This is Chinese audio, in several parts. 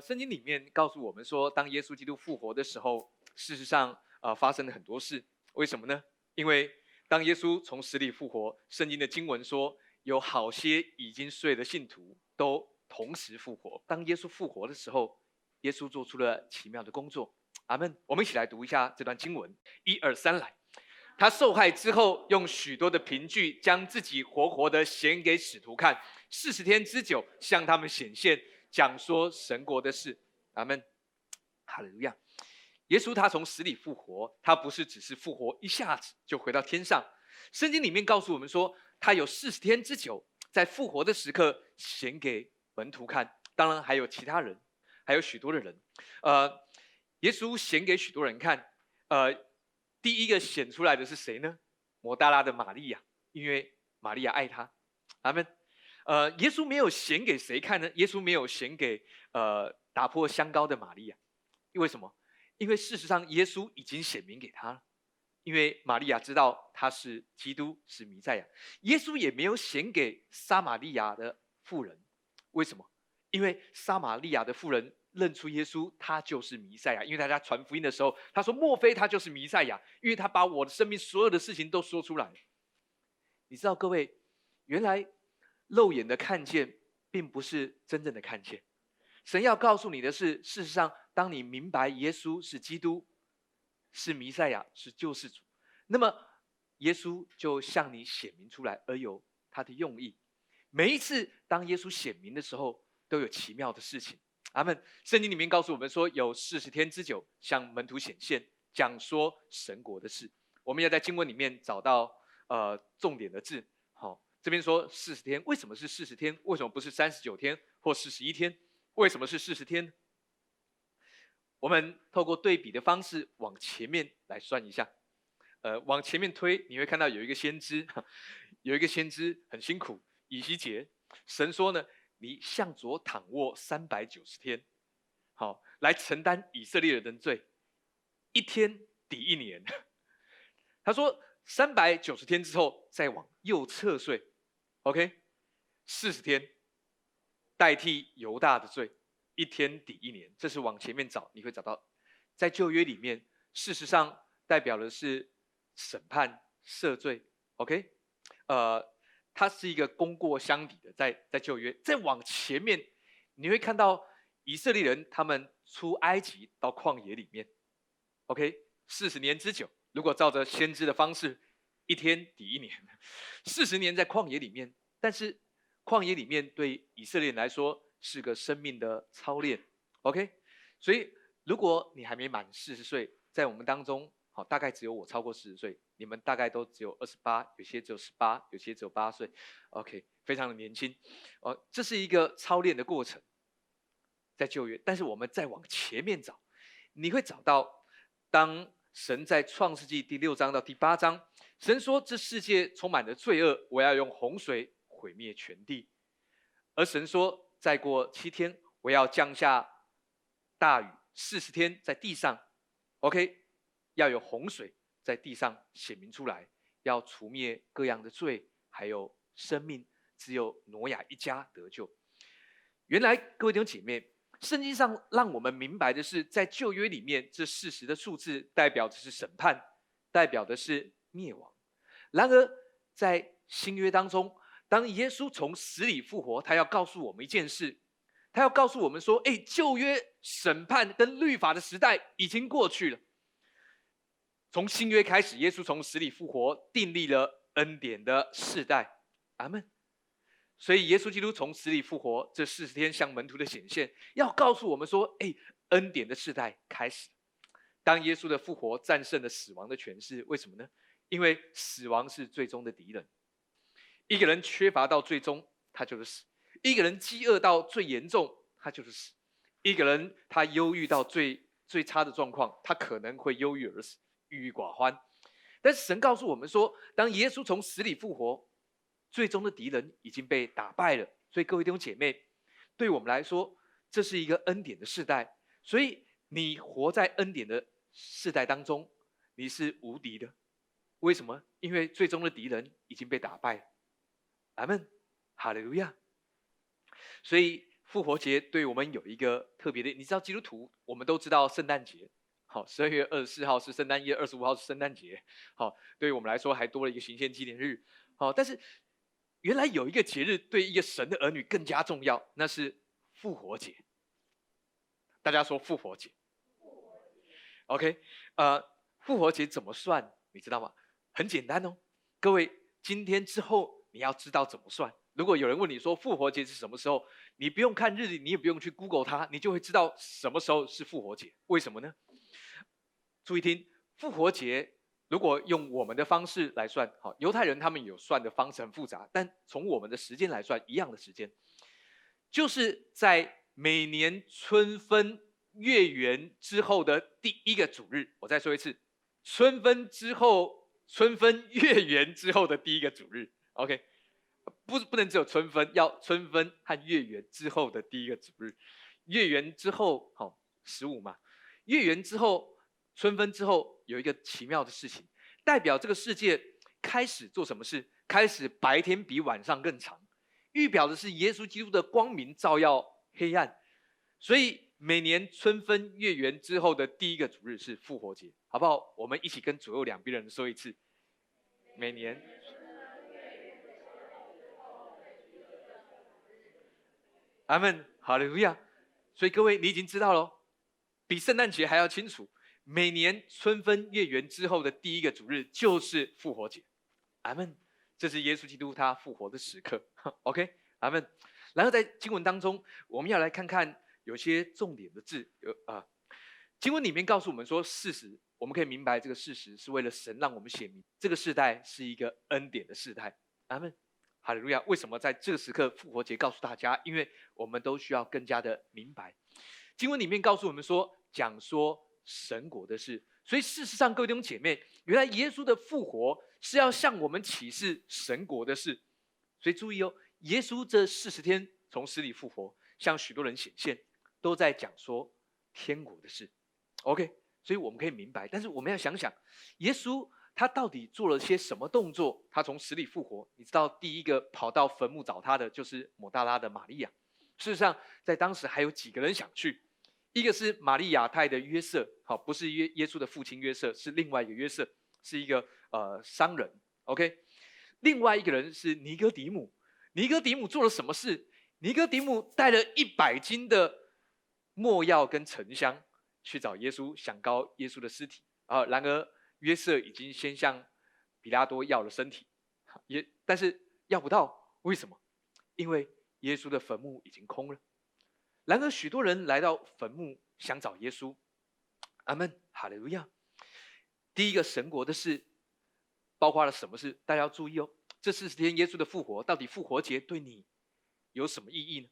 圣经里面告诉我们说，当耶稣基督复活的时候，事实上，呃，发生了很多事。为什么呢？因为当耶稣从死里复活，圣经的经文说，有好些已经睡的信徒都同时复活。当耶稣复活的时候，耶稣做出了奇妙的工作。阿门。我们一起来读一下这段经文，一二三，来。他受害之后，用许多的凭据，将自己活活的显给使徒看，四十天之久，向他们显现。讲说神国的事，阿门，哈利路亚。耶稣他从死里复活，他不是只是复活一下子就回到天上。圣经里面告诉我们说，他有四十天之久，在复活的时刻显给门徒看，当然还有其他人，还有许多的人。呃，耶稣显给许多人看，呃，第一个显出来的是谁呢？摩大拉的玛利亚，因为玛利亚爱他，阿门。呃，耶稣没有显给谁看呢？耶稣没有显给呃打破香膏的玛利亚，因为什么？因为事实上耶稣已经显明给他了，因为玛利亚知道他是基督，是弥赛亚。耶稣也没有显给撒玛利亚的妇人，为什么？因为撒玛利亚的妇人认出耶稣，他就是弥赛亚。因为大家传福音的时候，他说：“莫非他就是弥赛亚？”因为他把我的生命所有的事情都说出来。你知道，各位，原来。肉眼的看见，并不是真正的看见。神要告诉你的是，事实上，当你明白耶稣是基督，是弥赛亚，是救世主，那么耶稣就向你显明出来，而有他的用意。每一次当耶稣显明的时候，都有奇妙的事情。阿门。圣经里面告诉我们说，有四十天之久向门徒显现，讲说神国的事。我们要在经文里面找到呃重点的字。这边说四十天，为什么是四十天？为什么不是三十九天或四十一天？为什么是四十天？我们透过对比的方式往前面来算一下，呃，往前面推，你会看到有一个先知，有一个先知很辛苦，以西结，神说呢，你向左躺卧三百九十天，好，来承担以色列人的罪，一天抵一年。他说三百九十天之后再往右侧睡。OK，四十天代替犹大的罪，一天抵一年。这是往前面找，你会找到，在旧约里面，事实上代表的是审判赦罪。OK，呃，它是一个功过相抵的，在在旧约。再往前面，你会看到以色列人他们出埃及到旷野里面，OK，四十年之久。如果照着先知的方式。一天抵一年，四十年在旷野里面，但是旷野里面对以色列人来说是个生命的操练。OK，所以如果你还没满四十岁，在我们当中，好，大概只有我超过四十岁，你们大概都只有二十八，有些只有十八，有些只有八岁。OK，非常的年轻。哦，这是一个操练的过程，在旧约。但是我们再往前面找，你会找到当。神在创世纪第六章到第八章，神说这世界充满了罪恶，我要用洪水毁灭全地。而神说再过七天，我要降下大雨，四十天在地上，OK，要有洪水在地上显明出来，要除灭各样的罪，还有生命，只有挪亚一家得救。原来各位弟兄姐妹。圣经上让我们明白的是，在旧约里面，这事实的数字代表的是审判，代表的是灭亡。然而，在新约当中，当耶稣从死里复活，他要告诉我们一件事，他要告诉我们说：“哎，旧约审判跟律法的时代已经过去了。从新约开始，耶稣从死里复活，订立了恩典的世代。”阿门。所以，耶稣基督从死里复活，这四十天向门徒的显现，要告诉我们说：“哎，恩典的世代开始。当耶稣的复活战胜了死亡的权势，为什么呢？因为死亡是最终的敌人。一个人缺乏到最终，他就是死；一个人饥饿到最严重，他就是死；一个人他忧郁到最最差的状况，他可能会忧郁而死，郁郁寡欢。但是神告诉我们说，当耶稣从死里复活。最终的敌人已经被打败了，所以各位弟兄姐妹，对我们来说，这是一个恩典的世代。所以你活在恩典的世代当中，你是无敌的。为什么？因为最终的敌人已经被打败。阿门，哈利路亚。所以复活节对我们有一个特别的，你知道基督徒，我们都知道圣诞节，好，十二月二十四号是圣诞夜，二十五号是圣诞节，好，对于我们来说还多了一个行宪纪念日，好，但是原来有一个节日对一个神的儿女更加重要，那是复活节。大家说复活节，OK，呃，复活节怎么算？你知道吗？很简单哦，各位，今天之后你要知道怎么算。如果有人问你说复活节是什么时候，你不用看日历，你也不用去 Google 它，你就会知道什么时候是复活节。为什么呢？注意听，复活节如果用我们的方式来算，好，犹太人他们有算的方式很复杂，但从我们的时间来算，一样的时间，就是在每年春分月圆之后的第一个主日。我再说一次，春分之后，春分月圆之后的第一个主日。OK。不不能只有春分，要春分和月圆之后的第一个主日，月圆之后好十五嘛，月圆之后，春分之后有一个奇妙的事情，代表这个世界开始做什么事？开始白天比晚上更长，预表的是耶稣基督的光明照耀黑暗，所以每年春分月圆之后的第一个主日是复活节，好不好？我们一起跟左右两边的人说一次，每年。阿门，好利路亚。所以各位，你已经知道了，比圣诞节还要清楚。每年春分月圆之后的第一个主日就是复活节。阿门，这是耶稣基督他复活的时刻。OK，阿门。然后在经文当中，我们要来看看有些重点的字。有啊，经文里面告诉我们说，事实我们可以明白这个事实是为了神让我们显明，这个世代是一个恩典的世代。阿门。哈利路亚！为什么在这个时刻复活节告诉大家？因为我们都需要更加的明白。经文里面告诉我们说，讲说神国的事。所以事实上，各位弟兄姐妹，原来耶稣的复活是要向我们启示神国的事。所以注意哦，耶稣这四十天从死里复活，向许多人显现，都在讲说天国的事。OK，所以我们可以明白。但是我们要想想，耶稣。他到底做了些什么动作？他从死里复活，你知道，第一个跑到坟墓找他的就是抹大拉的玛利亚。事实上，在当时还有几个人想去，一个是玛利亚太的约瑟，好，不是约耶稣的父亲约瑟，是另外一个约瑟，是一个呃商人。OK，另外一个人是尼哥底母。尼哥底母做了什么事？尼哥底母带了一百斤的墨药跟沉香去找耶稣，想膏耶稣的尸体啊。然而。约瑟已经先向比拉多要了身体，也但是要不到，为什么？因为耶稣的坟墓已经空了。然而许多人来到坟墓想找耶稣。阿门，哈利路亚。第一个神国的事，包括了什么事？大家要注意哦。这四十天耶稣的复活，到底复活节对你有什么意义呢？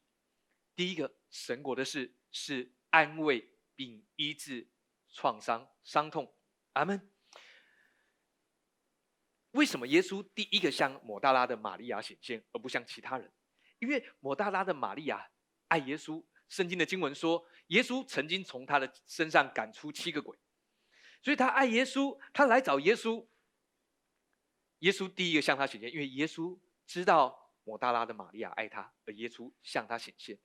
第一个神国的事是安慰并医治创伤伤痛。阿门。为什么耶稣第一个向抹大拉的玛利亚显现，而不向其他人？因为抹大拉的玛利亚爱耶稣。圣经的经文说，耶稣曾经从他的身上赶出七个鬼，所以他爱耶稣，他来找耶稣。耶稣第一个向他显现，因为耶稣知道抹大拉的玛利亚爱他，而耶稣向他显现。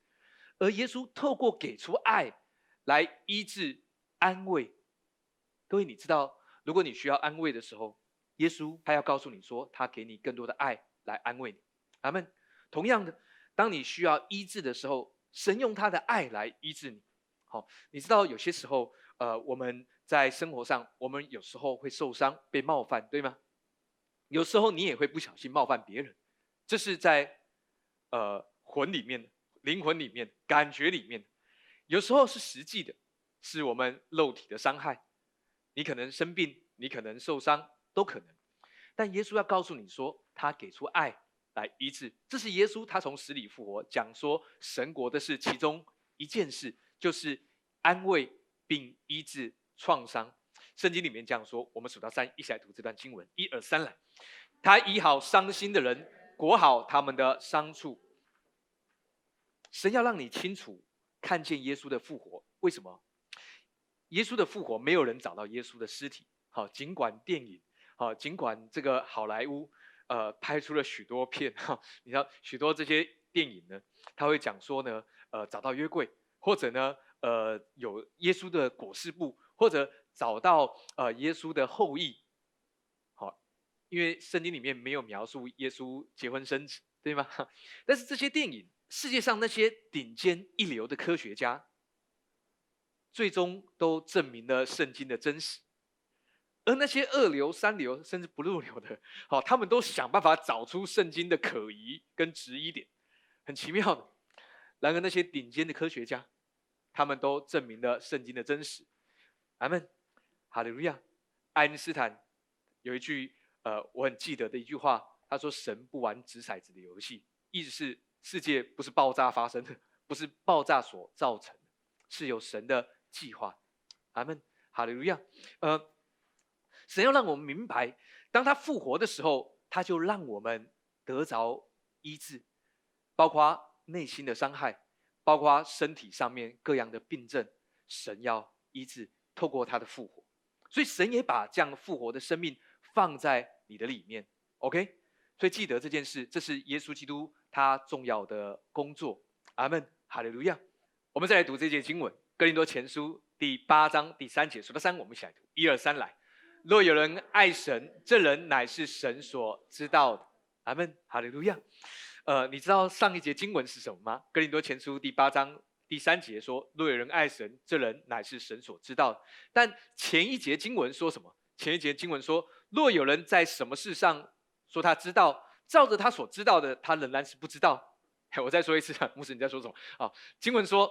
而耶稣透过给出爱来医治、安慰。各位，你知道，如果你需要安慰的时候，耶稣他要告诉你说，他给你更多的爱来安慰你，阿门。同样的，当你需要医治的时候，神用他的爱来医治你。好，你知道有些时候，呃，我们在生活上，我们有时候会受伤、被冒犯，对吗？有时候你也会不小心冒犯别人，这是在呃魂里面、灵魂里面、感觉里面。有时候是实际的，是我们肉体的伤害。你可能生病，你可能受伤。都可能，但耶稣要告诉你说，他给出爱来医治，这是耶稣他从死里复活，讲说神国的事，其中一件事就是安慰并医治创伤。圣经里面这样说，我们数到三，一起来读这段经文，一二三来。他医好伤心的人，裹好他们的伤处。神要让你清楚看见耶稣的复活，为什么？耶稣的复活，没有人找到耶稣的尸体。好，尽管电影。好，尽管这个好莱坞，呃，拍出了许多片哈，你知道许多这些电影呢，他会讲说呢，呃找到约柜，或者呢呃有耶稣的裹尸布，或者找到呃耶稣的后裔。好，因为圣经里面没有描述耶稣结婚生子，对吗？但是这些电影，世界上那些顶尖一流的科学家，最终都证明了圣经的真实。而那些二流、三流甚至不入流的，好，他们都想办法找出圣经的可疑跟质疑点，很奇妙的。然而那些顶尖的科学家，他们都证明了圣经的真实。阿门，哈利路亚。爱因斯坦有一句呃我很记得的一句话，他说：“神不玩掷骰子的游戏。”意思是世界不是爆炸发生的，不是爆炸所造成的，是有神的计划。阿门，哈利路亚。呃。神要让我们明白，当他复活的时候，他就让我们得着医治，包括内心的伤害，包括身体上面各样的病症，神要医治，透过他的复活。所以神也把这样复活的生命放在你的里面。OK，所以记得这件事，这是耶稣基督他重要的工作。阿门，哈利路亚。我们再来读这节经文，《哥林多前书》第八章第三节，数到三，我们一起来读，一二三，来。若有人爱神，这人乃是神所知道。阿门，哈利路亚。呃，你知道上一节经文是什么吗？哥林多前书第八章第三节说：若有人爱神，这人乃是神所知道。但前一节经文说什么？前一节经文说：若有人在什么事上说他知道，照着他所知道的，他仍然是不知道。嘿 我再说一次，牧师你在说什么？啊，经文说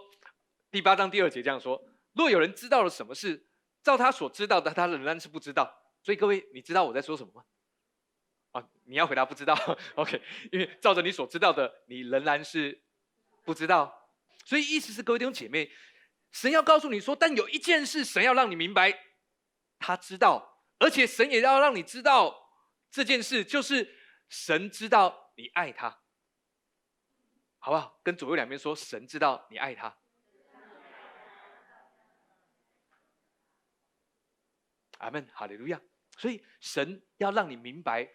第八章第二节这样说：若有人知道了什么事。照他所知道的，他仍然是不知道。所以各位，你知道我在说什么吗？啊，你要回答不知道。OK，因为照着你所知道的，你仍然是不知道。所以意思是，各位弟兄姐妹，神要告诉你说，但有一件事，神要让你明白，他知道，而且神也要让你知道这件事，就是神知道你爱他，好不好？跟左右两边说，神知道你爱他。阿门，哈利路亚。所以神要让你明白，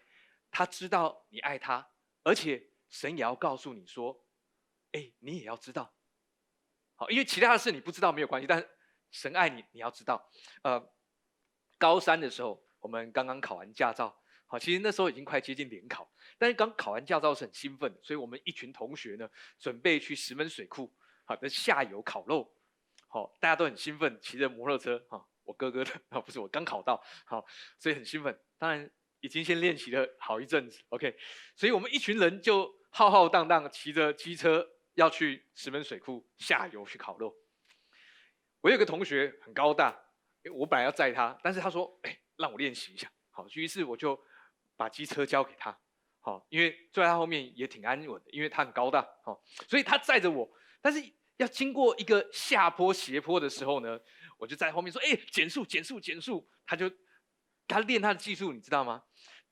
他知道你爱他，而且神也要告诉你说：“哎，你也要知道。”好，因为其他的事你不知道没有关系，但神爱你，你要知道。呃，高三的时候，我们刚刚考完驾照，好，其实那时候已经快接近联考，但是刚考完驾照是很兴奋，所以我们一群同学呢，准备去石门水库，好的下游烤肉，好，大家都很兴奋，骑着摩托车，哈。我哥哥的啊，不是我刚考到，好，所以很兴奋。当然已经先练习了好一阵子，OK。所以我们一群人就浩浩荡荡骑着机车要去石门水库下游去烤肉。我有个同学很高大，我本来要载他，但是他说：“哎，让我练习一下。”好，于是我就把机车交给他，好，因为坐在他后面也挺安稳的，因为他很高大，好，所以他载着我。但是要经过一个下坡斜坡的时候呢？我就在后面说：“哎，减速，减速，减速！”他就他练他的技术，你知道吗？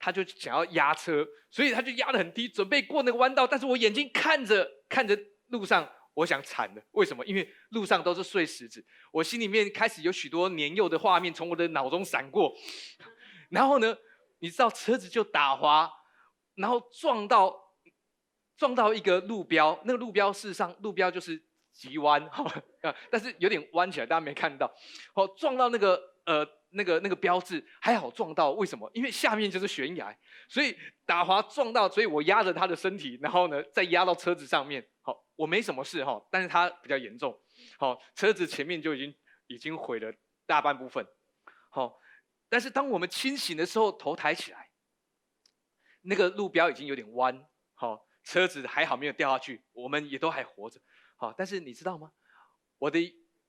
他就想要压车，所以他就压得很低，准备过那个弯道。但是我眼睛看着看着路上，我想惨了。为什么？因为路上都是碎石子，我心里面开始有许多年幼的画面从我的脑中闪过。然后呢，你知道车子就打滑，然后撞到撞到一个路标，那个路标事实上路标就是。急弯 哈，但是有点弯起来，大家没看到。好，撞到那个呃那个那个标志，还好撞到。为什么？因为下面就是悬崖，所以打滑撞到，所以我压着他的身体，然后呢再压到车子上面。好，我没什么事哈，但是他比较严重。好，车子前面就已经已经毁了大半部分。好，但是当我们清醒的时候，头抬起来，那个路标已经有点弯。好，车子还好没有掉下去，我们也都还活着。好，但是你知道吗？我的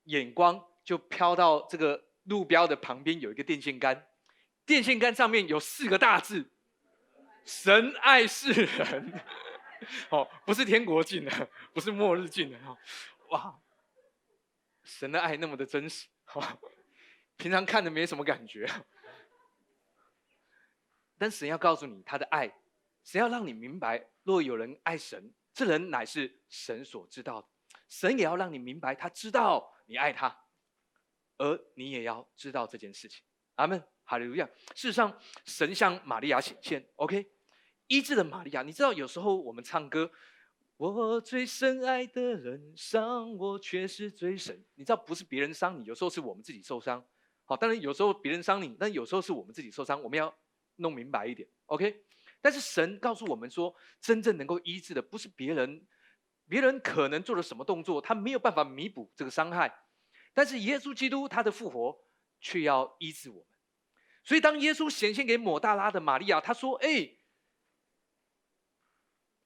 眼光就飘到这个路标的旁边，有一个电线杆，电线杆上面有四个大字：“神爱世人。”哦，不是天国近的，不是末日近的哈。哇，神的爱那么的真实，哈，平常看的没什么感觉，但神要告诉你他的爱，神要让你明白，若有人爱神，这人乃是神所知道的。神也要让你明白，他知道你爱他，而你也要知道这件事情。阿门，哈利路亚。事实上，神向玛利亚显现，OK，医治了玛利亚。你知道，有时候我们唱歌，我最深爱的人伤我却是最深。你知道不是别人伤你，有时候是我们自己受伤。好，当然有时候别人伤你，但有时候是我们自己受伤。我们要弄明白一点，OK？但是神告诉我们说，真正能够医治的不是别人，别人可能做了什么动作，他没有办法弥补这个伤害，但是耶稣基督他的复活却要医治我们。所以当耶稣显现给抹大拉的玛利亚，他说：“哎，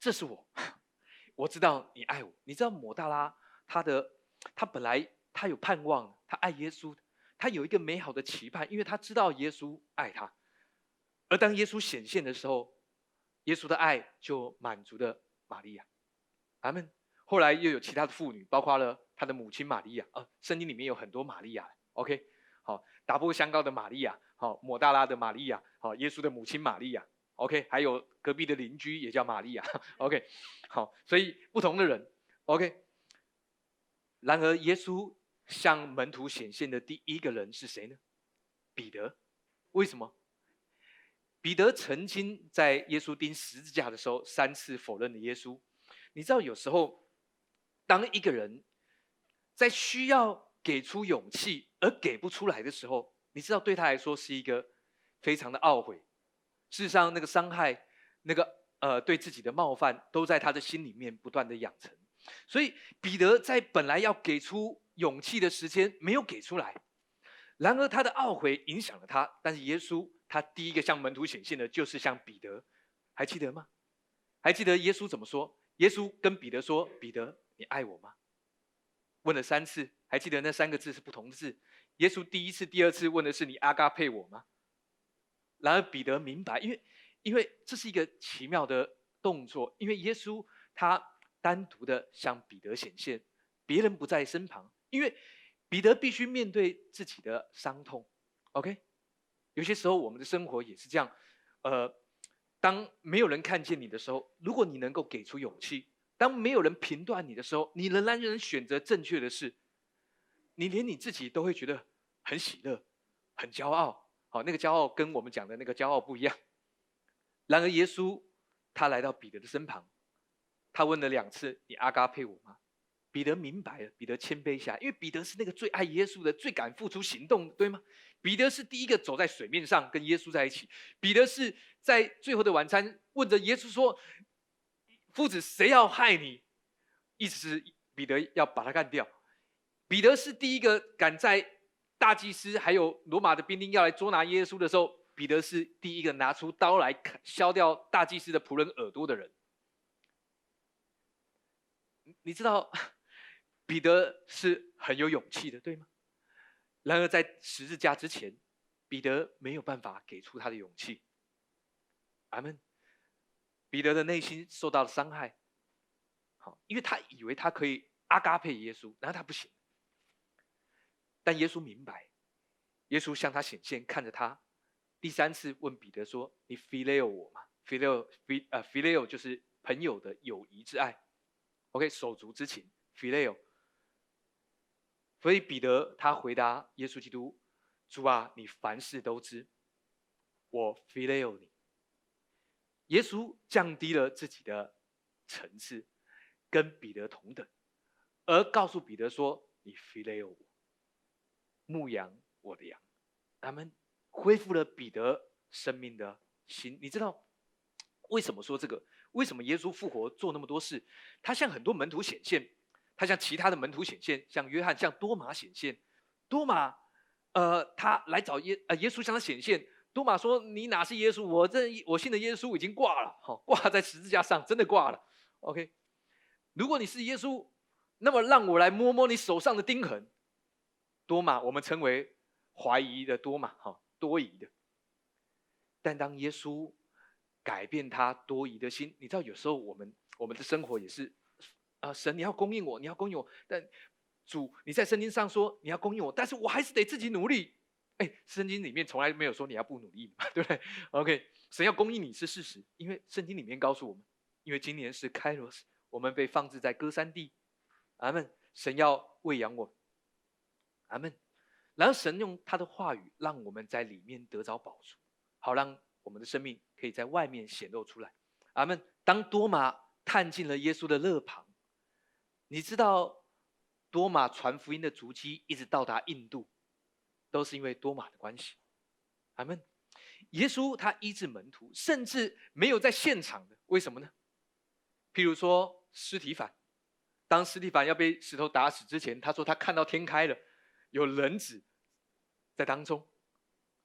这是我。” 我知道你爱我，你知道抹大拉他的他本来他有盼望，他爱耶稣，他有一个美好的期盼，因为他知道耶稣爱他。而当耶稣显现的时候，耶稣的爱就满足了玛利亚。阿门。后来又有其他的妇女，包括了他的母亲玛利亚。啊，圣经里面有很多玛利亚。OK，好，打破香膏的玛利亚，好，抹大拉的玛利亚，好，耶稣的母亲玛利亚。OK，还有隔壁的邻居也叫玛利亚。OK，好，所以不同的人。OK，然而耶稣向门徒显现的第一个人是谁呢？彼得。为什么？彼得曾经在耶稣钉十字架的时候三次否认了耶稣。你知道，有时候当一个人在需要给出勇气而给不出来的时候，你知道对他来说是一个非常的懊悔。事实上，那个伤害，那个呃，对自己的冒犯，都在他的心里面不断的养成。所以，彼得在本来要给出勇气的时间没有给出来，然而他的懊悔影响了他。但是耶稣他第一个向门徒显现的，就是向彼得，还记得吗？还记得耶稣怎么说？耶稣跟彼得说：“彼得，你爱我吗？”问了三次，还记得那三个字是不同的字。耶稣第一次、第二次问的是：“你阿嘎配我吗？”然而彼得明白，因为因为这是一个奇妙的动作，因为耶稣他单独的向彼得显现，别人不在身旁，因为彼得必须面对自己的伤痛。OK，有些时候我们的生活也是这样，呃，当没有人看见你的时候，如果你能够给出勇气；当没有人评断你的时候，你仍然能选择正确的事，你连你自己都会觉得很喜乐、很骄傲。好，那个骄傲跟我们讲的那个骄傲不一样。然而，耶稣他来到彼得的身旁，他问了两次：“你阿嘎配我吗？”彼得明白了，彼得谦卑下，因为彼得是那个最爱耶稣的、最敢付出行动，对吗？彼得是第一个走在水面上跟耶稣在一起。彼得是在最后的晚餐问着耶稣说：“夫子，谁要害你？”意思是彼得要把他干掉。彼得是第一个敢在。大祭司还有罗马的兵丁要来捉拿耶稣的时候，彼得是第一个拿出刀来砍削掉大祭司的仆人耳朵的人。你知道，彼得是很有勇气的，对吗？然而在十字架之前，彼得没有办法给出他的勇气。阿门。彼得的内心受到了伤害，好，因为他以为他可以阿嘎配耶稣，然后他不行。但耶稣明白，耶稣向他显现，看着他，第三次问彼得说：“你 phileo 我吗？phileo ph 呃 phileo 就是朋友的友谊之爱，OK 手足之情 phileo。所以彼得他回答耶稣基督：主啊，你凡事都知，我 phileo 你。耶稣降低了自己的层次，跟彼得同等，而告诉彼得说：你 phileo 我。”牧羊我的羊，他们恢复了彼得生命的心。你知道为什么说这个？为什么耶稣复活做那么多事？他向很多门徒显现，他向其他的门徒显现，向约翰、向多马显现。多马，呃，他来找耶，呃，耶稣向他显现。多马说：“你哪是耶稣？我这我信的耶稣已经挂了，好挂在十字架上，真的挂了。OK，如果你是耶稣，那么让我来摸摸你手上的钉痕。”多马，我们称为怀疑的多马，哈，多疑的。但当耶稣改变他多疑的心，你知道，有时候我们我们的生活也是，啊，神你要供应我，你要供应我，但主你在圣经上说你要供应我，但是我还是得自己努力。哎，圣经里面从来没有说你要不努力嘛，对不对？OK，神要供应你是事实，因为圣经里面告诉我们，因为今年是开罗斯，我们被放置在歌山地，阿门。神要喂养我。阿门。然后神用他的话语，让我们在里面得着保住，好让我们的生命可以在外面显露出来。阿门。当多马探进了耶稣的肋旁。你知道，多马传福音的足迹一直到达印度，都是因为多马的关系。阿门。耶稣他医治门徒，甚至没有在现场的，为什么呢？譬如说，尸体反，当尸体反要被石头打死之前，他说他看到天开了，有人子在当中。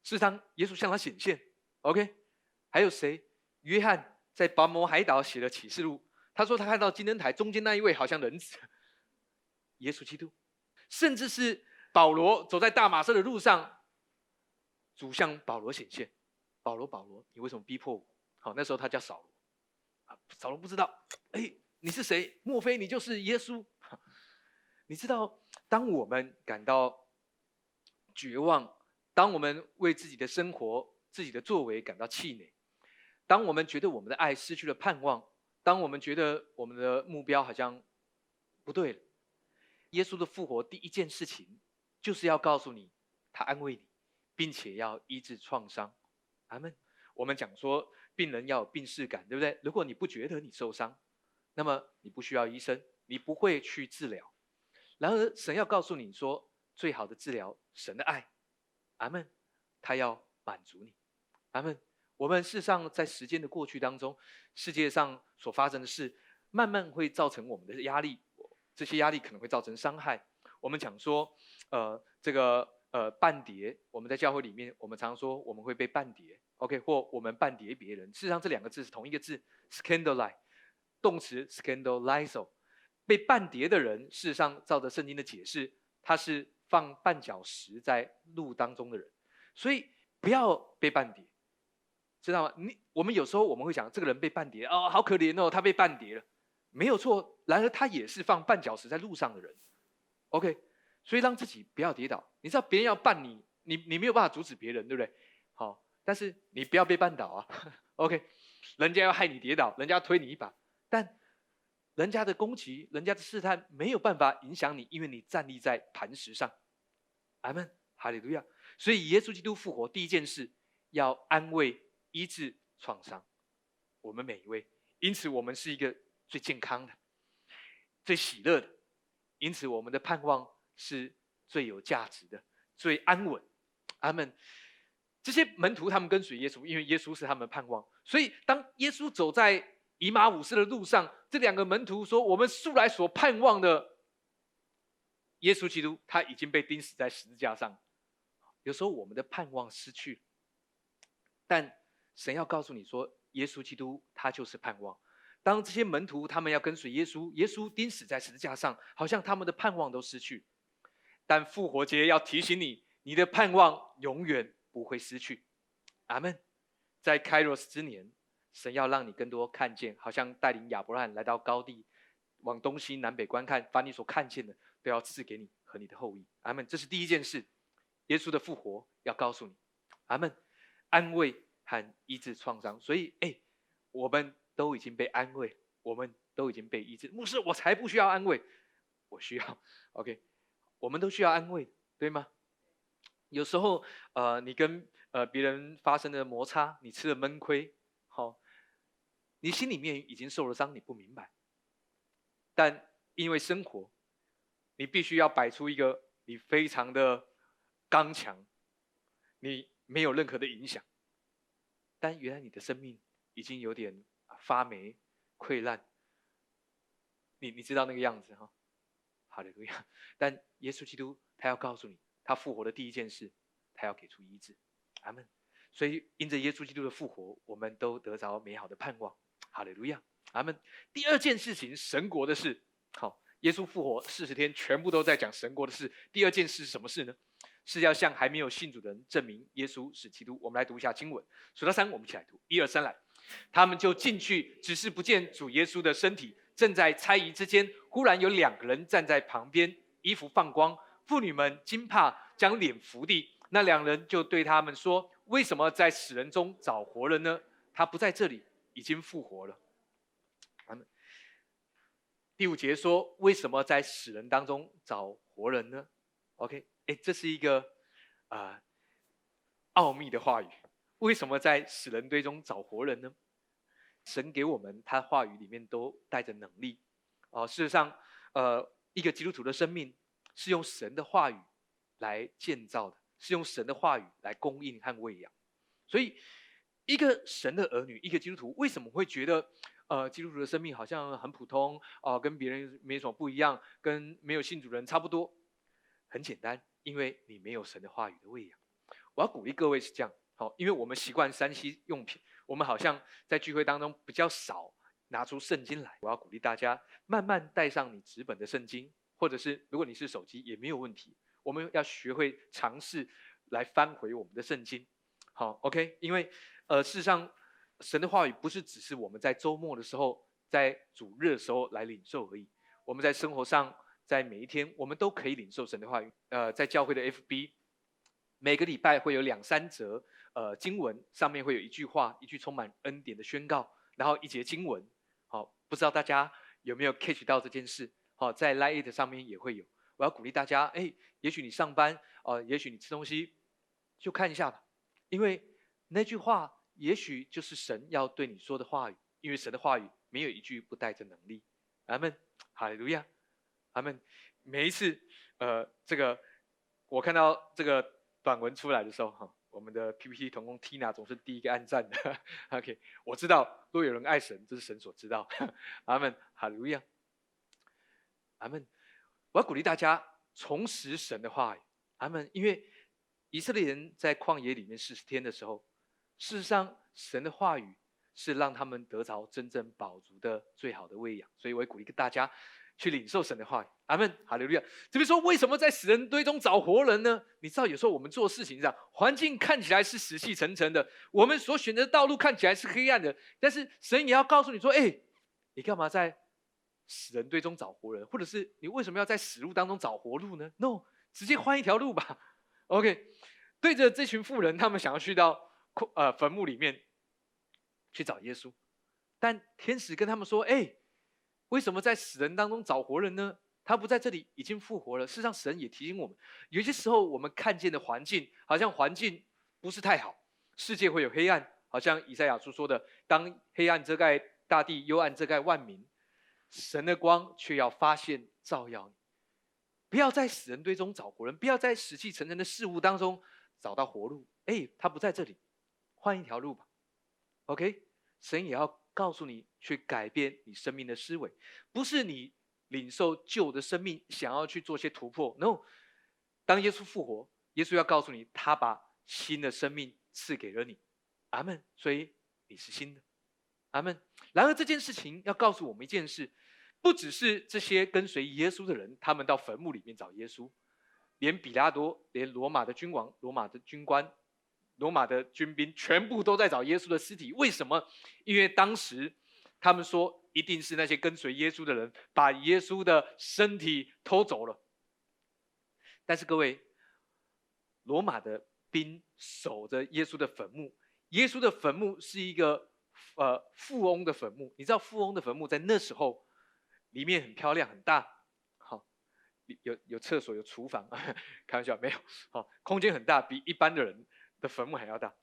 是当，耶稣向他显现。OK，还有谁？约翰在拔摩海岛写了启示录，他说他看到金灯台中间那一位好像人子，耶稣基督。甚至是保罗走在大马色的路上，主向保罗显现。保罗，保罗，你为什么逼迫我？好，那时候他叫扫罗，扫罗不知道，哎，你是谁？莫非你就是耶稣？你知道，当我们感到绝望，当我们为自己的生活、自己的作为感到气馁，当我们觉得我们的爱失去了盼望，当我们觉得我们的目标好像不对了，耶稣的复活第一件事情就是要告诉你，他安慰你，并且要医治创伤。阿门。我们讲说，病人要有病视感，对不对？如果你不觉得你受伤，那么你不需要医生，你不会去治疗。然而，神要告诉你说，最好的治疗，神的爱。阿门。他要满足你。阿门。我们事实上在时间的过去当中，世界上所发生的事，慢慢会造成我们的压力。这些压力可能会造成伤害。我们讲说，呃，这个。呃，半碟，我们在教会里面，我们常说我们会被半碟，OK，或我们半碟别人。事实上，这两个字是同一个字，scandalize，动词 scandalize，被半碟的人，事实上照着圣经的解释，他是放绊脚石在路当中的人，所以不要被半碟，知道吗？你我们有时候我们会讲这个人被半碟，哦，好可怜哦，他被半碟了，没有错，然而他也是放绊脚石在路上的人，OK。所以让自己不要跌倒。你知道别人要绊你，你你没有办法阻止别人，对不对？好，但是你不要被绊倒啊。OK，人家要害你跌倒，人家推你一把，但人家的攻击、人家的试探没有办法影响你，因为你站立在磐石上。阿门，哈利路亚。所以耶稣基督复活第一件事要安慰、医治创伤，我们每一位。因此，我们是一个最健康的、最喜乐的。因此，我们的盼望。是最有价值的、最安稳。阿门。这些门徒他们跟随耶稣，因为耶稣是他们盼望。所以当耶稣走在以马五斯的路上，这两个门徒说：“我们素来所盼望的耶稣基督，他已经被钉死在十字架上。”有时候我们的盼望失去，但神要告诉你说，耶稣基督他就是盼望。当这些门徒他们要跟随耶稣，耶稣钉死在十字架上，好像他们的盼望都失去。但复活节要提醒你，你的盼望永远不会失去。阿门。在开罗斯之年，神要让你更多看见，好像带领亚伯拉罕来到高地，往东西南北观看，把你所看见的都要赐给你和你的后裔。阿门。这是第一件事，耶稣的复活要告诉你。阿门。安慰和医治创伤，所以哎，我们都已经被安慰，我们都已经被医治。牧师，我才不需要安慰，我需要。OK。我们都需要安慰，对吗？有时候，呃，你跟呃别人发生的摩擦，你吃了闷亏，好，你心里面已经受了伤，你不明白。但因为生活，你必须要摆出一个你非常的刚强，你没有任何的影响。但原来你的生命已经有点发霉、溃烂，你你知道那个样子哈。好的，路亚。但耶稣基督他要告诉你，他复活的第一件事，他要给出医治。阿门。所以因着耶稣基督的复活，我们都得着美好的盼望。哈利路亚。阿门。第二件事情，神国的事。好，耶稣复活四十天，全部都在讲神国的事。第二件事是什么事呢？是要向还没有信主的人证明耶稣是基督。我们来读一下经文，数到三，我们一起来读。一二三，来。他们就进去，只是不见主耶稣的身体。正在猜疑之间，忽然有两个人站在旁边，衣服放光。妇女们惊怕，将脸伏地。那两人就对他们说：“为什么在死人中找活人呢？他不在这里，已经复活了。”第五节说：“为什么在死人当中找活人呢？”OK，这是一个啊奥秘的话语。为什么在死人堆中找活人呢？神给我们他话语里面都带着能力。哦，事实上，呃，一个基督徒的生命是用神的话语来建造的，是用神的话语来供应和喂养。所以，一个神的儿女，一个基督徒，为什么会觉得，呃，基督徒的生命好像很普通，哦，跟别人没什么不一样，跟没有信主人差不多？很简单，因为你没有神的话语的喂养。我要鼓励各位是这样，好，因为我们习惯山西用品，我们好像在聚会当中比较少。拿出圣经来，我要鼓励大家慢慢带上你纸本的圣经，或者是如果你是手机也没有问题。我们要学会尝试来翻回我们的圣经。好，OK，因为呃，事实上神的话语不是只是我们在周末的时候、在主日的时候来领受而已。我们在生活上，在每一天，我们都可以领受神的话语。呃，在教会的 FB，每个礼拜会有两三则呃经文，上面会有一句话，一句充满恩典的宣告，然后一节经文。好，不知道大家有没有 catch 到这件事？好，在 Lite 上面也会有。我要鼓励大家，哎，也许你上班，呃，也许你吃东西，就看一下吧。因为那句话，也许就是神要对你说的话语。因为神的话语没有一句不带着能力。阿门，哈利路亚，阿门。每一次，呃，这个我看到这个短文出来的时候，哈。我们的 PPT 同工 Tina 总是第一个按赞的。OK，我知道，若有人爱神，这是神所知道。阿门，哈利路亚。阿门。我要鼓励大家重拾神的话语。阿门。因为以色列人在旷野里面四十天的时候，事实上神的话语是让他们得着真正饱足的最好的喂养。所以我也鼓励大家。去领受神的话语，阿门，哈利路亚。这边说，为什么在死人堆中找活人呢？你知道，有时候我们做事情上，环境看起来是死气沉沉的，我们所选择的道路看起来是黑暗的，但是神也要告诉你说：“哎，你干嘛在死人堆中找活人？或者是你为什么要在死路当中找活路呢？”No，直接换一条路吧。OK，对着这群富人，他们想要去到呃坟墓里面去找耶稣，但天使跟他们说：“哎。”为什么在死人当中找活人呢？他不在这里，已经复活了。事实上，神也提醒我们，有些时候我们看见的环境，好像环境不是太好，世界会有黑暗，好像以赛亚书说的：“当黑暗遮盖大地，幽暗遮盖万民，神的光却要发现照耀你。”不要在死人堆中找活人，不要在死气沉沉的事物当中找到活路。哎，他不在这里，换一条路吧。OK，神也要。告诉你去改变你生命的思维，不是你领受旧的生命想要去做些突破。No，当耶稣复活，耶稣要告诉你，他把新的生命赐给了你。阿门。所以你是新的。阿门。然而这件事情要告诉我们一件事，不只是这些跟随耶稣的人，他们到坟墓里面找耶稣，连比拉多，连罗马的君王、罗马的军官。罗马的军兵全部都在找耶稣的尸体，为什么？因为当时他们说，一定是那些跟随耶稣的人把耶稣的身体偷走了。但是各位，罗马的兵守着耶稣的坟墓，耶稣的坟墓是一个呃富翁的坟墓。你知道富翁的坟墓在那时候里面很漂亮很大，好有有厕所有厨房，开玩笑没有，好空间很大，比一般的人。的坟墓还要大，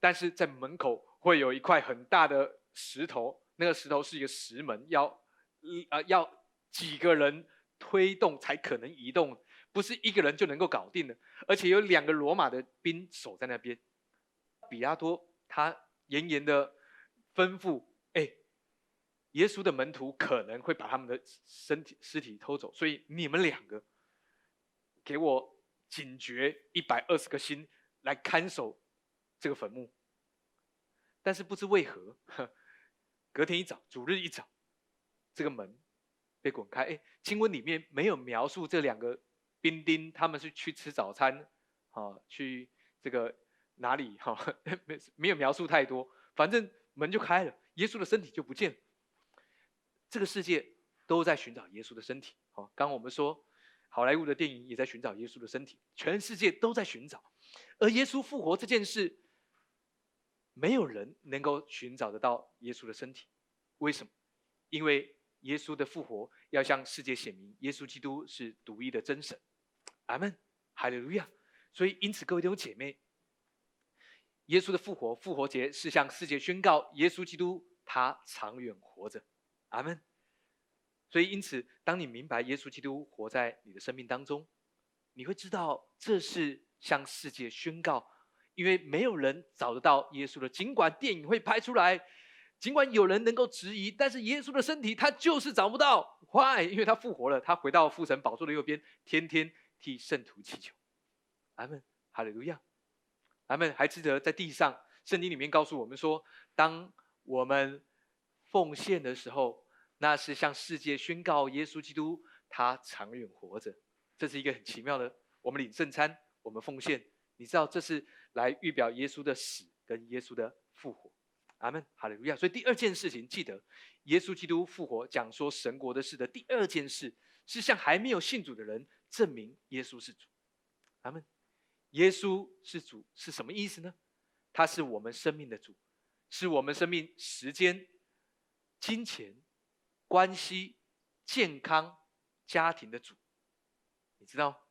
但是在门口会有一块很大的石头，那个石头是一个石门，要，呃，要几个人推动才可能移动，不是一个人就能够搞定的，而且有两个罗马的兵守在那边。比拉多他严严的吩咐，哎，耶稣的门徒可能会把他们的身体尸体偷走，所以你们两个给我警觉一百二十个心。来看守这个坟墓，但是不知为何，隔天一早，主日一早，这个门被滚开。哎，经文里面没有描述这两个兵丁他们是去吃早餐，啊，去这个哪里？哈，没 没有描述太多。反正门就开了，耶稣的身体就不见了。这个世界都在寻找耶稣的身体。好，刚我们说，好莱坞的电影也在寻找耶稣的身体，全世界都在寻找。而耶稣复活这件事，没有人能够寻找得到耶稣的身体，为什么？因为耶稣的复活要向世界显明，耶稣基督是独一的真神。阿门，哈利路亚。所以，因此，各位弟兄姐妹，耶稣的复活，复活节是向世界宣告，耶稣基督他长远活着。阿门。所以，因此，当你明白耶稣基督活在你的生命当中，你会知道这是向世界宣告，因为没有人找得到耶稣的。尽管电影会拍出来，尽管有人能够质疑，但是耶稣的身体他就是找不到。Why？因为他复活了，他回到父神宝座的右边，天天替圣徒祈求。阿门，哈利路亚。阿门。还记得在地上，圣经里面告诉我们说，当我们奉献的时候。那是向世界宣告耶稣基督他长远活着，这是一个很奇妙的。我们领圣餐，我们奉献，你知道这是来预表耶稣的死跟耶稣的复活。阿门，哈利路亚。所以第二件事情，记得耶稣基督复活，讲说神国的事的第二件事，是向还没有信主的人证明耶稣是主。阿门。耶稣是主是什么意思呢？他是我们生命的主，是我们生命时间、金钱。关系、健康、家庭的主，你知道？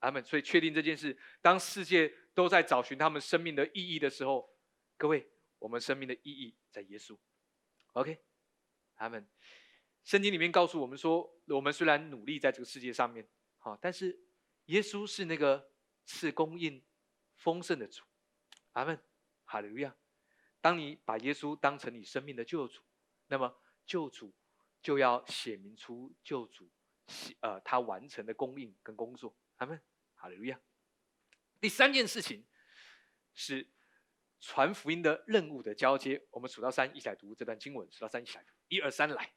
阿门。所以确定这件事，当世界都在找寻他们生命的意义的时候，各位，我们生命的意义在耶稣。OK，阿门。圣经里面告诉我们说，我们虽然努力在这个世界上面，好，但是耶稣是那个赐供应丰盛的主。阿门。哈利路亚。当你把耶稣当成你生命的救主，那么。救主就要写明出救主，呃，他完成的供应跟工作，阿门，哈利路亚。第三件事情是传福音的任务的交接。我们数到三一起来读这段经文，数到三一起来读，一二三来。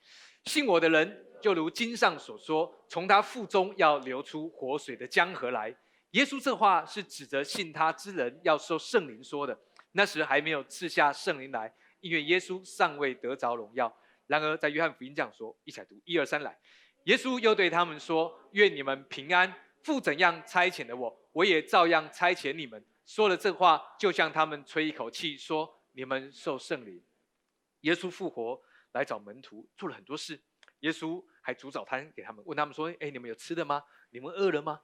信我的人，就如经上所说，从他腹中要流出活水的江河来。耶稣这话是指着信他之人要受圣灵说的。那时还没有赐下圣灵来，因为耶稣尚未得着荣耀。然而，在约翰福音这样说：一起来读，一二三来。耶稣又对他们说：“愿你们平安。父怎样差遣的我，我也照样差遣你们。”说了这话，就向他们吹一口气，说：“你们受圣灵。”耶稣复活来找门徒，做了很多事。耶稣还煮早餐给他们，问他们说：“哎，你们有吃的吗？你们饿了吗？”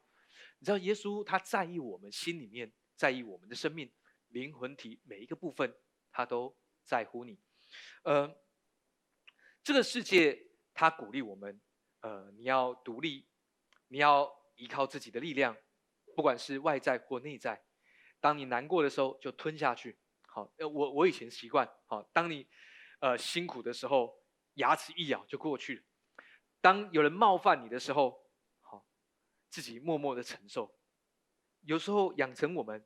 你知道，耶稣他在意我们心里面，在意我们的生命、灵魂体每一个部分，他都在乎你。呃。这个世界，他鼓励我们，呃，你要独立，你要依靠自己的力量，不管是外在或内在。当你难过的时候，就吞下去。好，我我以前习惯，好，当你呃辛苦的时候，牙齿一咬就过去了。当有人冒犯你的时候，好，自己默默的承受。有时候养成我们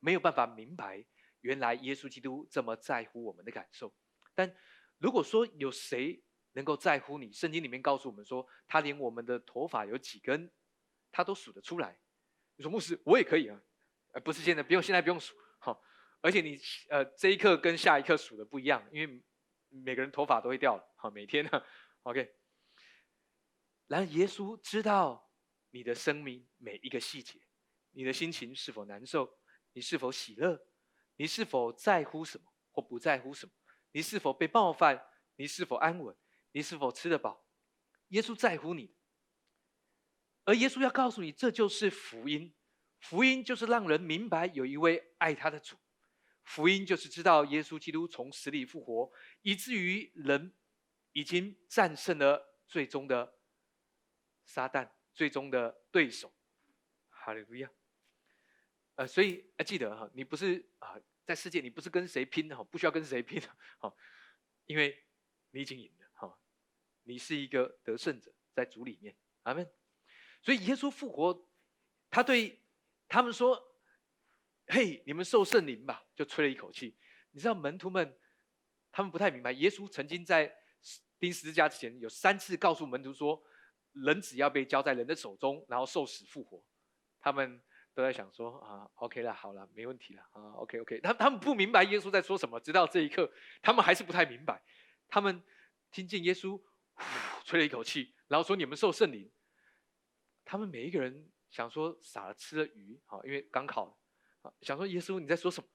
没有办法明白，原来耶稣基督这么在乎我们的感受，但。如果说有谁能够在乎你，圣经里面告诉我们说，他连我们的头发有几根，他都数得出来。你说牧师，我也可以啊，呃，不是现在不用，现在不用数，好，而且你呃这一刻跟下一刻数的不一样，因为每个人头发都会掉了，好，每天呢，OK。然后耶稣知道你的生命每一个细节，你的心情是否难受，你是否喜乐，你是否在乎什么或不在乎什么。你是否被冒犯？你是否安稳？你是否吃得饱？耶稣在乎你，而耶稣要告诉你，这就是福音。福音就是让人明白有一位爱他的主。福音就是知道耶稣基督从死里复活，以至于人已经战胜了最终的撒旦，最终的对手。哈利路亚。呃，所以呃，记得哈，你不是啊。在世界，你不是跟谁拼的哈，不需要跟谁拼的哈，因为你已经赢了哈，你是一个得胜者，在主里面，阿门。所以耶稣复活，他对他们说：“嘿，你们受圣灵吧。”就吹了一口气。你知道门徒们，他们不太明白，耶稣曾经在钉十字架之前，有三次告诉门徒说，人只要被交在人的手中，然后受死复活，他们。都在想说啊，OK 了，好了，没问题了啊，OK OK。他他们不明白耶稣在说什么，直到这一刻，他们还是不太明白。他们听见耶稣吹了一口气，然后说：“你们受圣灵。”他们每一个人想说傻了，吃了鱼，好，因为刚考，想说耶稣你在说什么？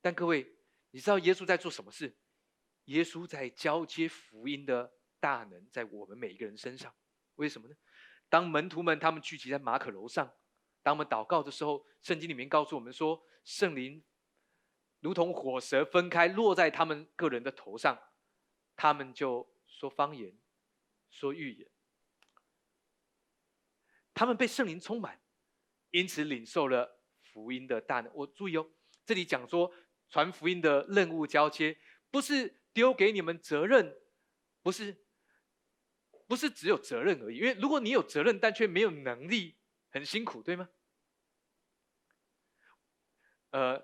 但各位，你知道耶稣在做什么事？耶稣在交接福音的大能在我们每一个人身上。为什么呢？当门徒们他们聚集在马可楼上。当我们祷告的时候，圣经里面告诉我们说，圣灵如同火蛇分开落在他们个人的头上，他们就说方言，说预言。他们被圣灵充满，因此领受了福音的大能。我注意哦，这里讲说传福音的任务交接，不是丢给你们责任，不是，不是只有责任而已。因为如果你有责任，但却没有能力，很辛苦，对吗？呃，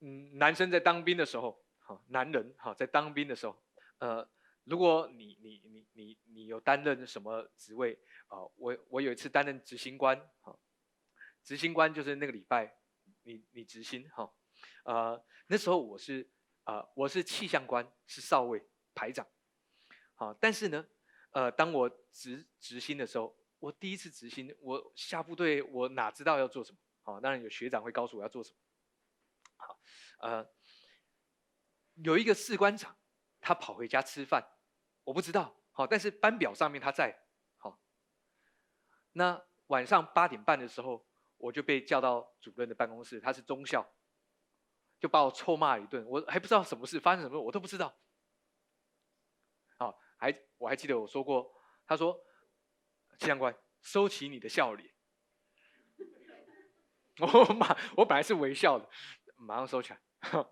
嗯，男生在当兵的时候，好，男人好，在当兵的时候，呃，如果你你你你你有担任什么职位？啊，我我有一次担任执行官，哈，执行官就是那个礼拜，你你执行哈，呃，那时候我是啊，我是气象官，是少尉排长，好，但是呢，呃，当我执执行的时候，我第一次执行，我下部队，我哪知道要做什么？好，当然有学长会告诉我要做什么，好，呃，有一个士官长，他跑回家吃饭，我不知道，好，但是班表上面他在。好那晚上八点半的时候，我就被叫到主任的办公室，他是中校，就把我臭骂了一顿。我还不知道什么事发生什么，我都不知道。好，还我还记得我说过，他说：“气象官，收起你的笑脸。”我马我本来是微笑的，马上收起来。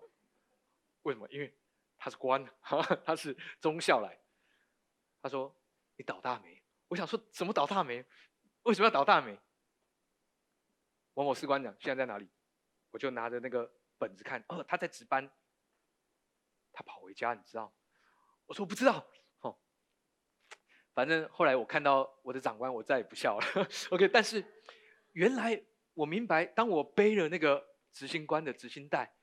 为什么？因为他是官，他是中校来。他说：“你倒大霉。”我想说，怎么倒大霉？为什么要倒大霉？某某士官长现在在哪里？我就拿着那个本子看，哦，他在值班。他跑回家，你知道？我说我不知道。哦，反正后来我看到我的长官，我再也不笑了。OK，但是原来我明白，当我背了那个执行官的执行带，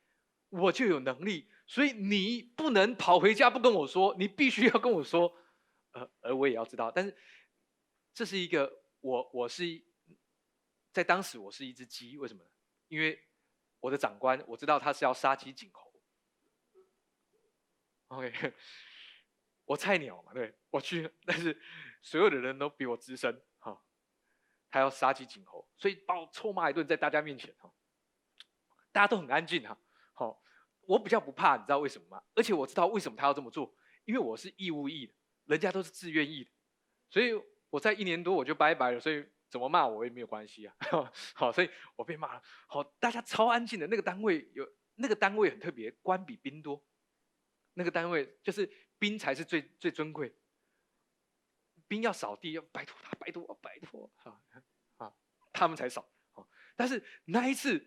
我就有能力。所以你不能跑回家不跟我说，你必须要跟我说。呃，而我也要知道。但是这是一个。我我是在当时我是一只鸡，为什么？因为我的长官我知道他是要杀鸡儆猴。OK，我菜鸟嘛，对，我去，但是所有的人都比我资深，哈，他要杀鸡儆猴，所以把我臭骂一顿在大家面前，哈，大家都很安静哈，我比较不怕，你知道为什么吗？而且我知道为什么他要这么做，因为我是义务役的，人家都是自愿役的，所以。我在一年多我就拜拜了，所以怎么骂我也没有关系啊。好，所以我被骂了。好，大家超安静的。那个单位有那个单位很特别，官比兵多。那个单位就是兵才是最最尊贵。兵要扫地要拜托他，拜托拜托，哈啊，他们才扫。好，但是那一次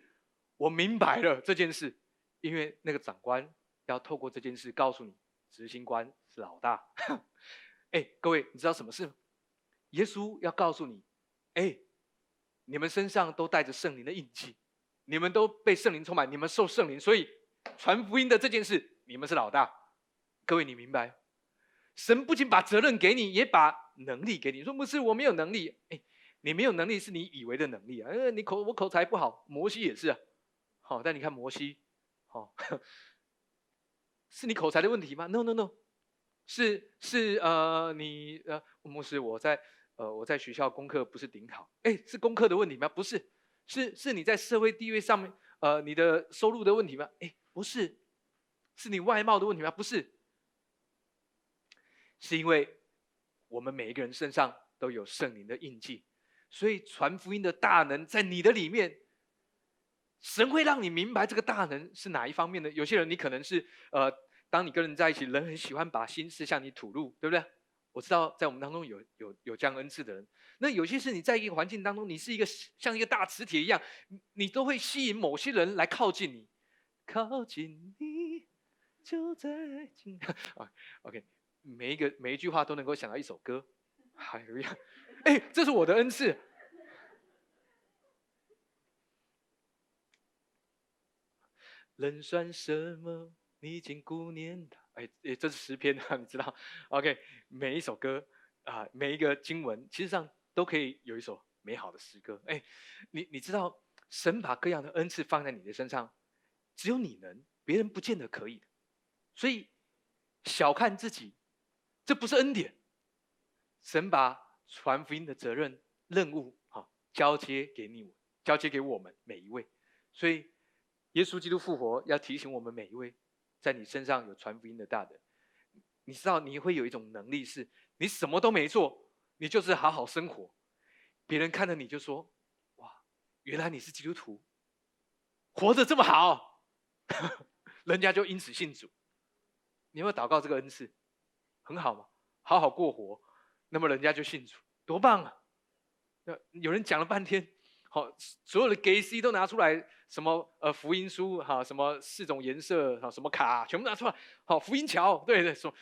我明白了这件事，因为那个长官要透过这件事告诉你，执行官是老大。哎，各位，你知道什么事吗？耶稣要告诉你，哎，你们身上都带着圣灵的印记，你们都被圣灵充满，你们受圣灵，所以传福音的这件事，你们是老大。各位，你明白？神不仅把责任给你，也把能力给你。说不是我没有能力，哎，你没有能力是你以为的能力啊。呃，你口我口才不好，摩西也是啊。好，但你看摩西，哦，是你口才的问题吗？No No No，是是呃，你呃，牧师我在。呃，我在学校功课不是顶好，哎，是功课的问题吗？不是，是是你在社会地位上面，呃，你的收入的问题吗？哎，不是，是你外貌的问题吗？不是，是因为我们每一个人身上都有圣灵的印记，所以传福音的大能在你的里面，神会让你明白这个大能是哪一方面的。有些人你可能是，呃，当你跟人在一起，人很喜欢把心事向你吐露，对不对？我知道，在我们当中有有有这样恩赐的人。那有些是你在一个环境当中，你是一个像一个大磁铁一样，你都会吸引某些人来靠近你。靠近你，就在近。啊，OK，每一个每一句话都能够想到一首歌。还有一样，哎，这是我的恩赐。人算什么？你竟顾念他。哎，这是诗篇啊，你知道？OK，每一首歌啊，每一个经文，其实上都可以有一首美好的诗歌。哎，你你知道，神把各样的恩赐放在你的身上，只有你能，别人不见得可以。所以小看自己，这不是恩典。神把传福音的责任任务，哈，交接给你，交接给我们每一位。所以耶稣基督复活要提醒我们每一位，在你身上有传福音的大的，你知道你会有一种能力，是你什么都没做，你就是好好生活，别人看着你就说：“哇，原来你是基督徒，活着这么好。”人家就因此信主。你有没有祷告这个恩赐？很好嘛，好好过活，那么人家就信主，多棒啊！那有人讲了半天。好，所有的 gay C 都拿出来，什么呃福音书哈，什么四种颜色哈，什么卡全部拿出来。好，福音桥，对对，说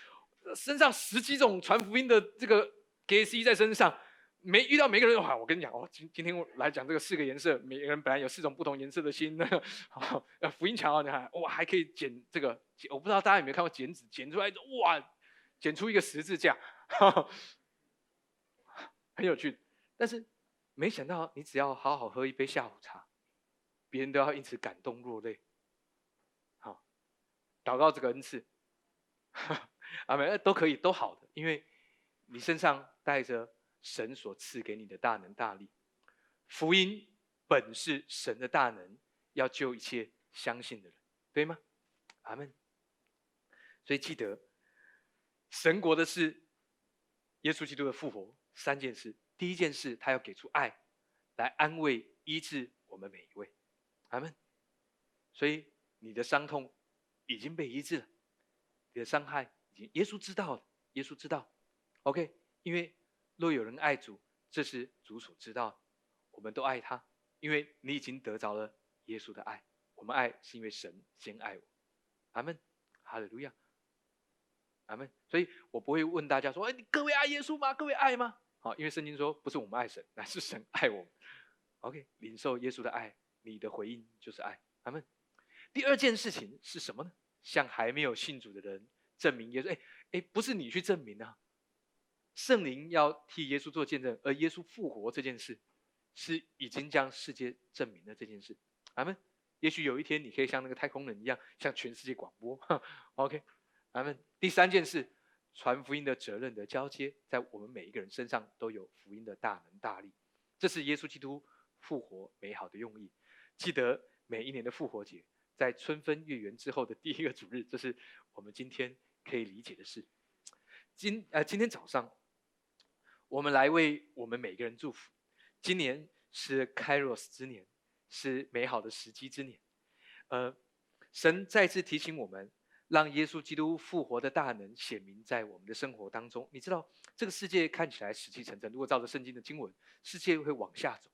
身上十几种传福音的这个 gay C 在身上，没遇到每个人话，我跟你讲哦，今今天我来讲这个四个颜色，每个人本来有四种不同颜色的心呢。好，福音桥，你看哇，还可以剪这个，我不知道大家有没有看过剪纸，剪出来哇，剪出一个十字架，很有趣，但是。没想到你只要好好喝一杯下午茶，别人都要因此感动落泪。好，祷告这个恩赐，啊没都可以都好的，因为你身上带着神所赐给你的大能大力。福音本是神的大能，要救一切相信的人，对吗？阿门。所以记得神国的事，耶稣基督的复活三件事。第一件事，他要给出爱，来安慰医治我们每一位，阿门。所以你的伤痛已经被医治了，你的伤害已经耶稣知道了，耶稣知道，OK。因为若有人爱主，这是主所知道，我们都爱他，因为你已经得着了耶稣的爱。我们爱是因为神先爱我，阿门，哈利路亚，阿门。所以我不会问大家说：“哎，你各位爱耶稣吗？各位爱吗？”因为圣经说不是我们爱神，乃是神爱我们。OK，领受耶稣的爱，你的回应就是爱。阿门。第二件事情是什么呢？向还没有信主的人证明耶稣。哎哎，不是你去证明啊，圣灵要替耶稣做见证，而耶稣复活这件事是已经将世界证明了这件事。阿门。也许有一天你可以像那个太空人一样，向全世界广播。OK，阿门。第三件事。传福音的责任的交接，在我们每一个人身上都有福音的大能大力，这是耶稣基督复活美好的用意。记得每一年的复活节，在春分月圆之后的第一个主日，这是我们今天可以理解的事。今呃今天早上，我们来为我们每个人祝福。今年是 Kairos 之年，是美好的时机之年。呃，神再次提醒我们。让耶稣基督复活的大能显明在我们的生活当中。你知道，这个世界看起来死气沉沉。如果照着圣经的经文，世界会往下走。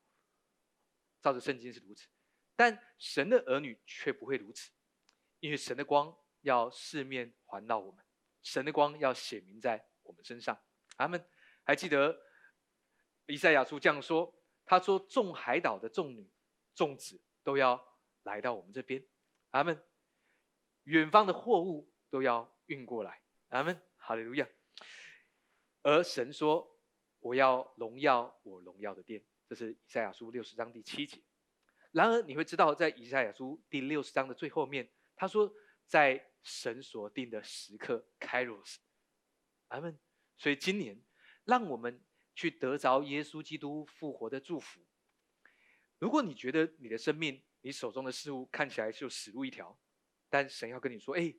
照着圣经是如此，但神的儿女却不会如此，因为神的光要四面环绕我们，神的光要显明在我们身上。阿门。还记得以赛亚书这样说：“他说，众海岛的众女、众子都要来到我们这边。”阿门。远方的货物都要运过来，阿门，哈利路亚。而神说：“我要荣耀我荣耀的殿。”这是以赛亚书六十章第七节。然而你会知道，在以赛亚书第六十章的最后面，他说：“在神所定的时刻，开罗斯，阿门。”所以今年，让我们去得着耶稣基督复活的祝福。如果你觉得你的生命、你手中的事物看起来就死路一条，但神要跟你说：“哎，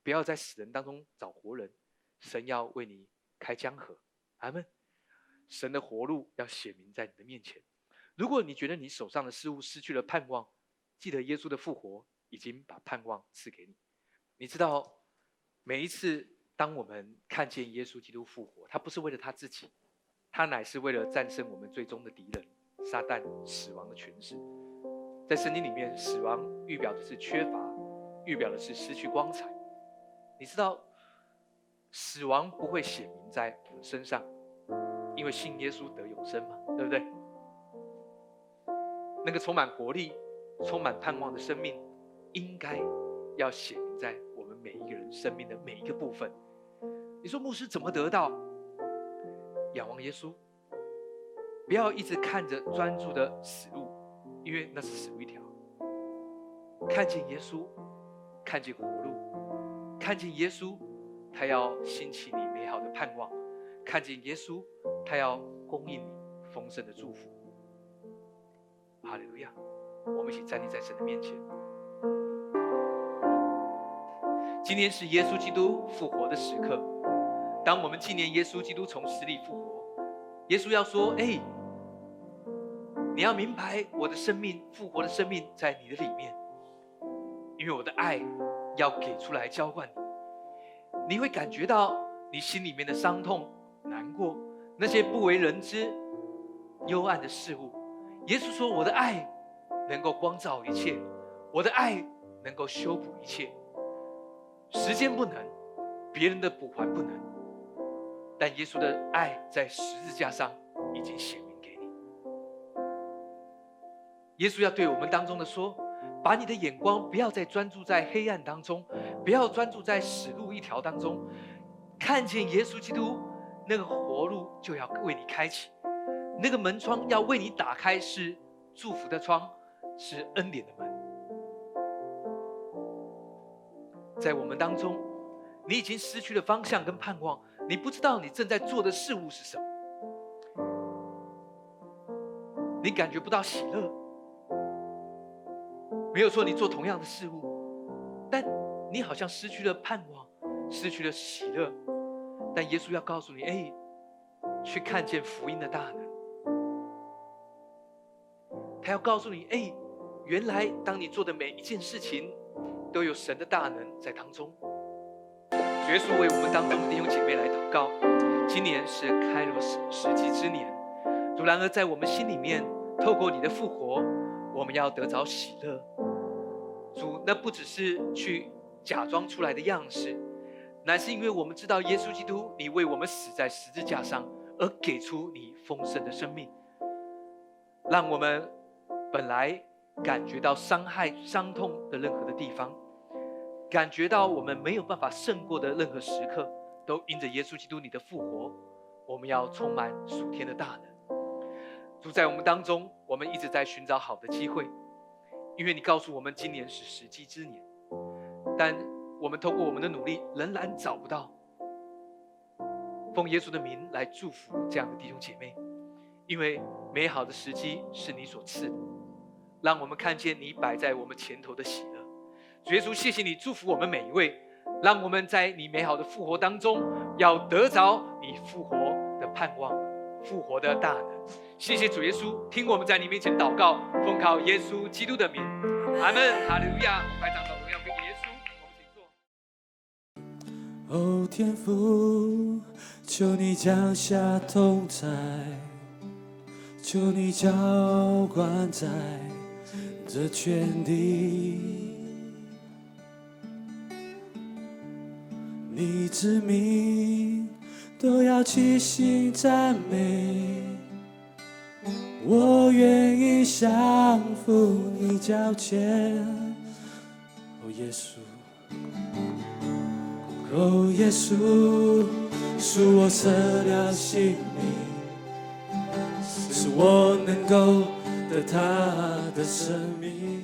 不要在死人当中找活人，神要为你开江河。”阿门。神的活路要显明在你的面前。如果你觉得你手上的事物失去了盼望，记得耶稣的复活已经把盼望赐给你。你知道，每一次当我们看见耶稣基督复活，他不是为了他自己，他乃是为了战胜我们最终的敌人——撒旦、死亡的权势。在圣经里面，死亡预表的是缺乏。预表的是失去光彩。你知道，死亡不会显明在我们身上，因为信耶稣得永生嘛，对不对？那个充满活力、充满盼望的生命，应该要显明在我们每一个人生命的每一个部分。你说牧师怎么得到？仰望耶稣，不要一直看着专注的死路，因为那是死路一条。看见耶稣。看见活路，看见耶稣，他要兴起你美好的盼望；看见耶稣，他要供应你丰盛的祝福。哈利路亚！我们一起站立在神的面前。今天是耶稣基督复活的时刻。当我们纪念耶稣基督从死里复活，耶稣要说：“哎，你要明白我的生命复活的生命在你的里面，因为我的爱要给出来浇灌你。你会感觉到你心里面的伤痛、难过，那些不为人知、幽暗的事物。耶稣说：我的爱能够光照一切，我的爱能够修补一切。时间不能，别人的补还不能。”但耶稣的爱在十字架上已经显明给你。耶稣要对我们当中的说：把你的眼光不要再专注在黑暗当中，不要专注在死路一条当中，看见耶稣基督那个活路就要为你开启，那个门窗要为你打开，是祝福的窗，是恩典的门。在我们当中，你已经失去了方向跟盼望。你不知道你正在做的事物是什么，你感觉不到喜乐。没有说你做同样的事物，但你好像失去了盼望，失去了喜乐。但耶稣要告诉你：哎，去看见福音的大能。他要告诉你：哎，原来当你做的每一件事情，都有神的大能在当中。耶稣为我们当中的弟兄姐妹来祷告。今年是开罗时时机之年，主然而在我们心里面，透过你的复活，我们要得着喜乐。主，那不只是去假装出来的样式，乃是因为我们知道耶稣基督，你为我们死在十字架上，而给出你丰盛的生命，让我们本来感觉到伤害、伤痛的任何的地方。感觉到我们没有办法胜过的任何时刻，都因着耶稣基督你的复活，我们要充满属天的大能。主在我们当中，我们一直在寻找好的机会，因为你告诉我们今年是时机之年，但我们通过我们的努力仍然找不到。奉耶稣的名来祝福这样的弟兄姐妹，因为美好的时机是你所赐的，让我们看见你摆在我们前头的喜乐。主耶稣，谢谢你祝福我们每一位，让我们在你美好的复活当中，要得着你复活的盼望、复活的大能。谢谢主耶稣，听我们在你面前祷告，奉靠耶稣基督的名，阿门，哈利路亚。拜掌的荣耀给耶稣。我们请坐。哦，天父，求你降下同在，求你浇灌在这全地。你之名都要齐心赞美，我愿意降服你脚前。哦，耶稣，哦，耶稣，恕我舍掉性命，使我能够得他的生命。